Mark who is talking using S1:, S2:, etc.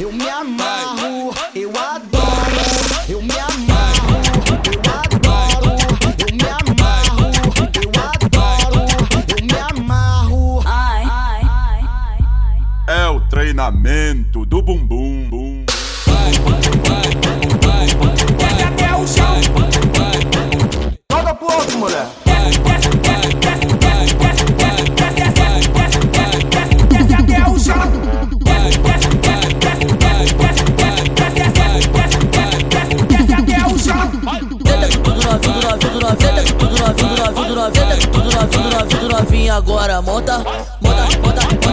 S1: eu me amarro, eu adoro, eu me amarro, eu adoro, eu me amarro, eu adoro, eu me amarro.
S2: Ai, ai, ai, ai.
S3: É o treinamento do bumbum. Bum.
S4: Vai, vai, vai, vai, vai, vai, vai, vai, vai, novinha agora, monta, monta, monta.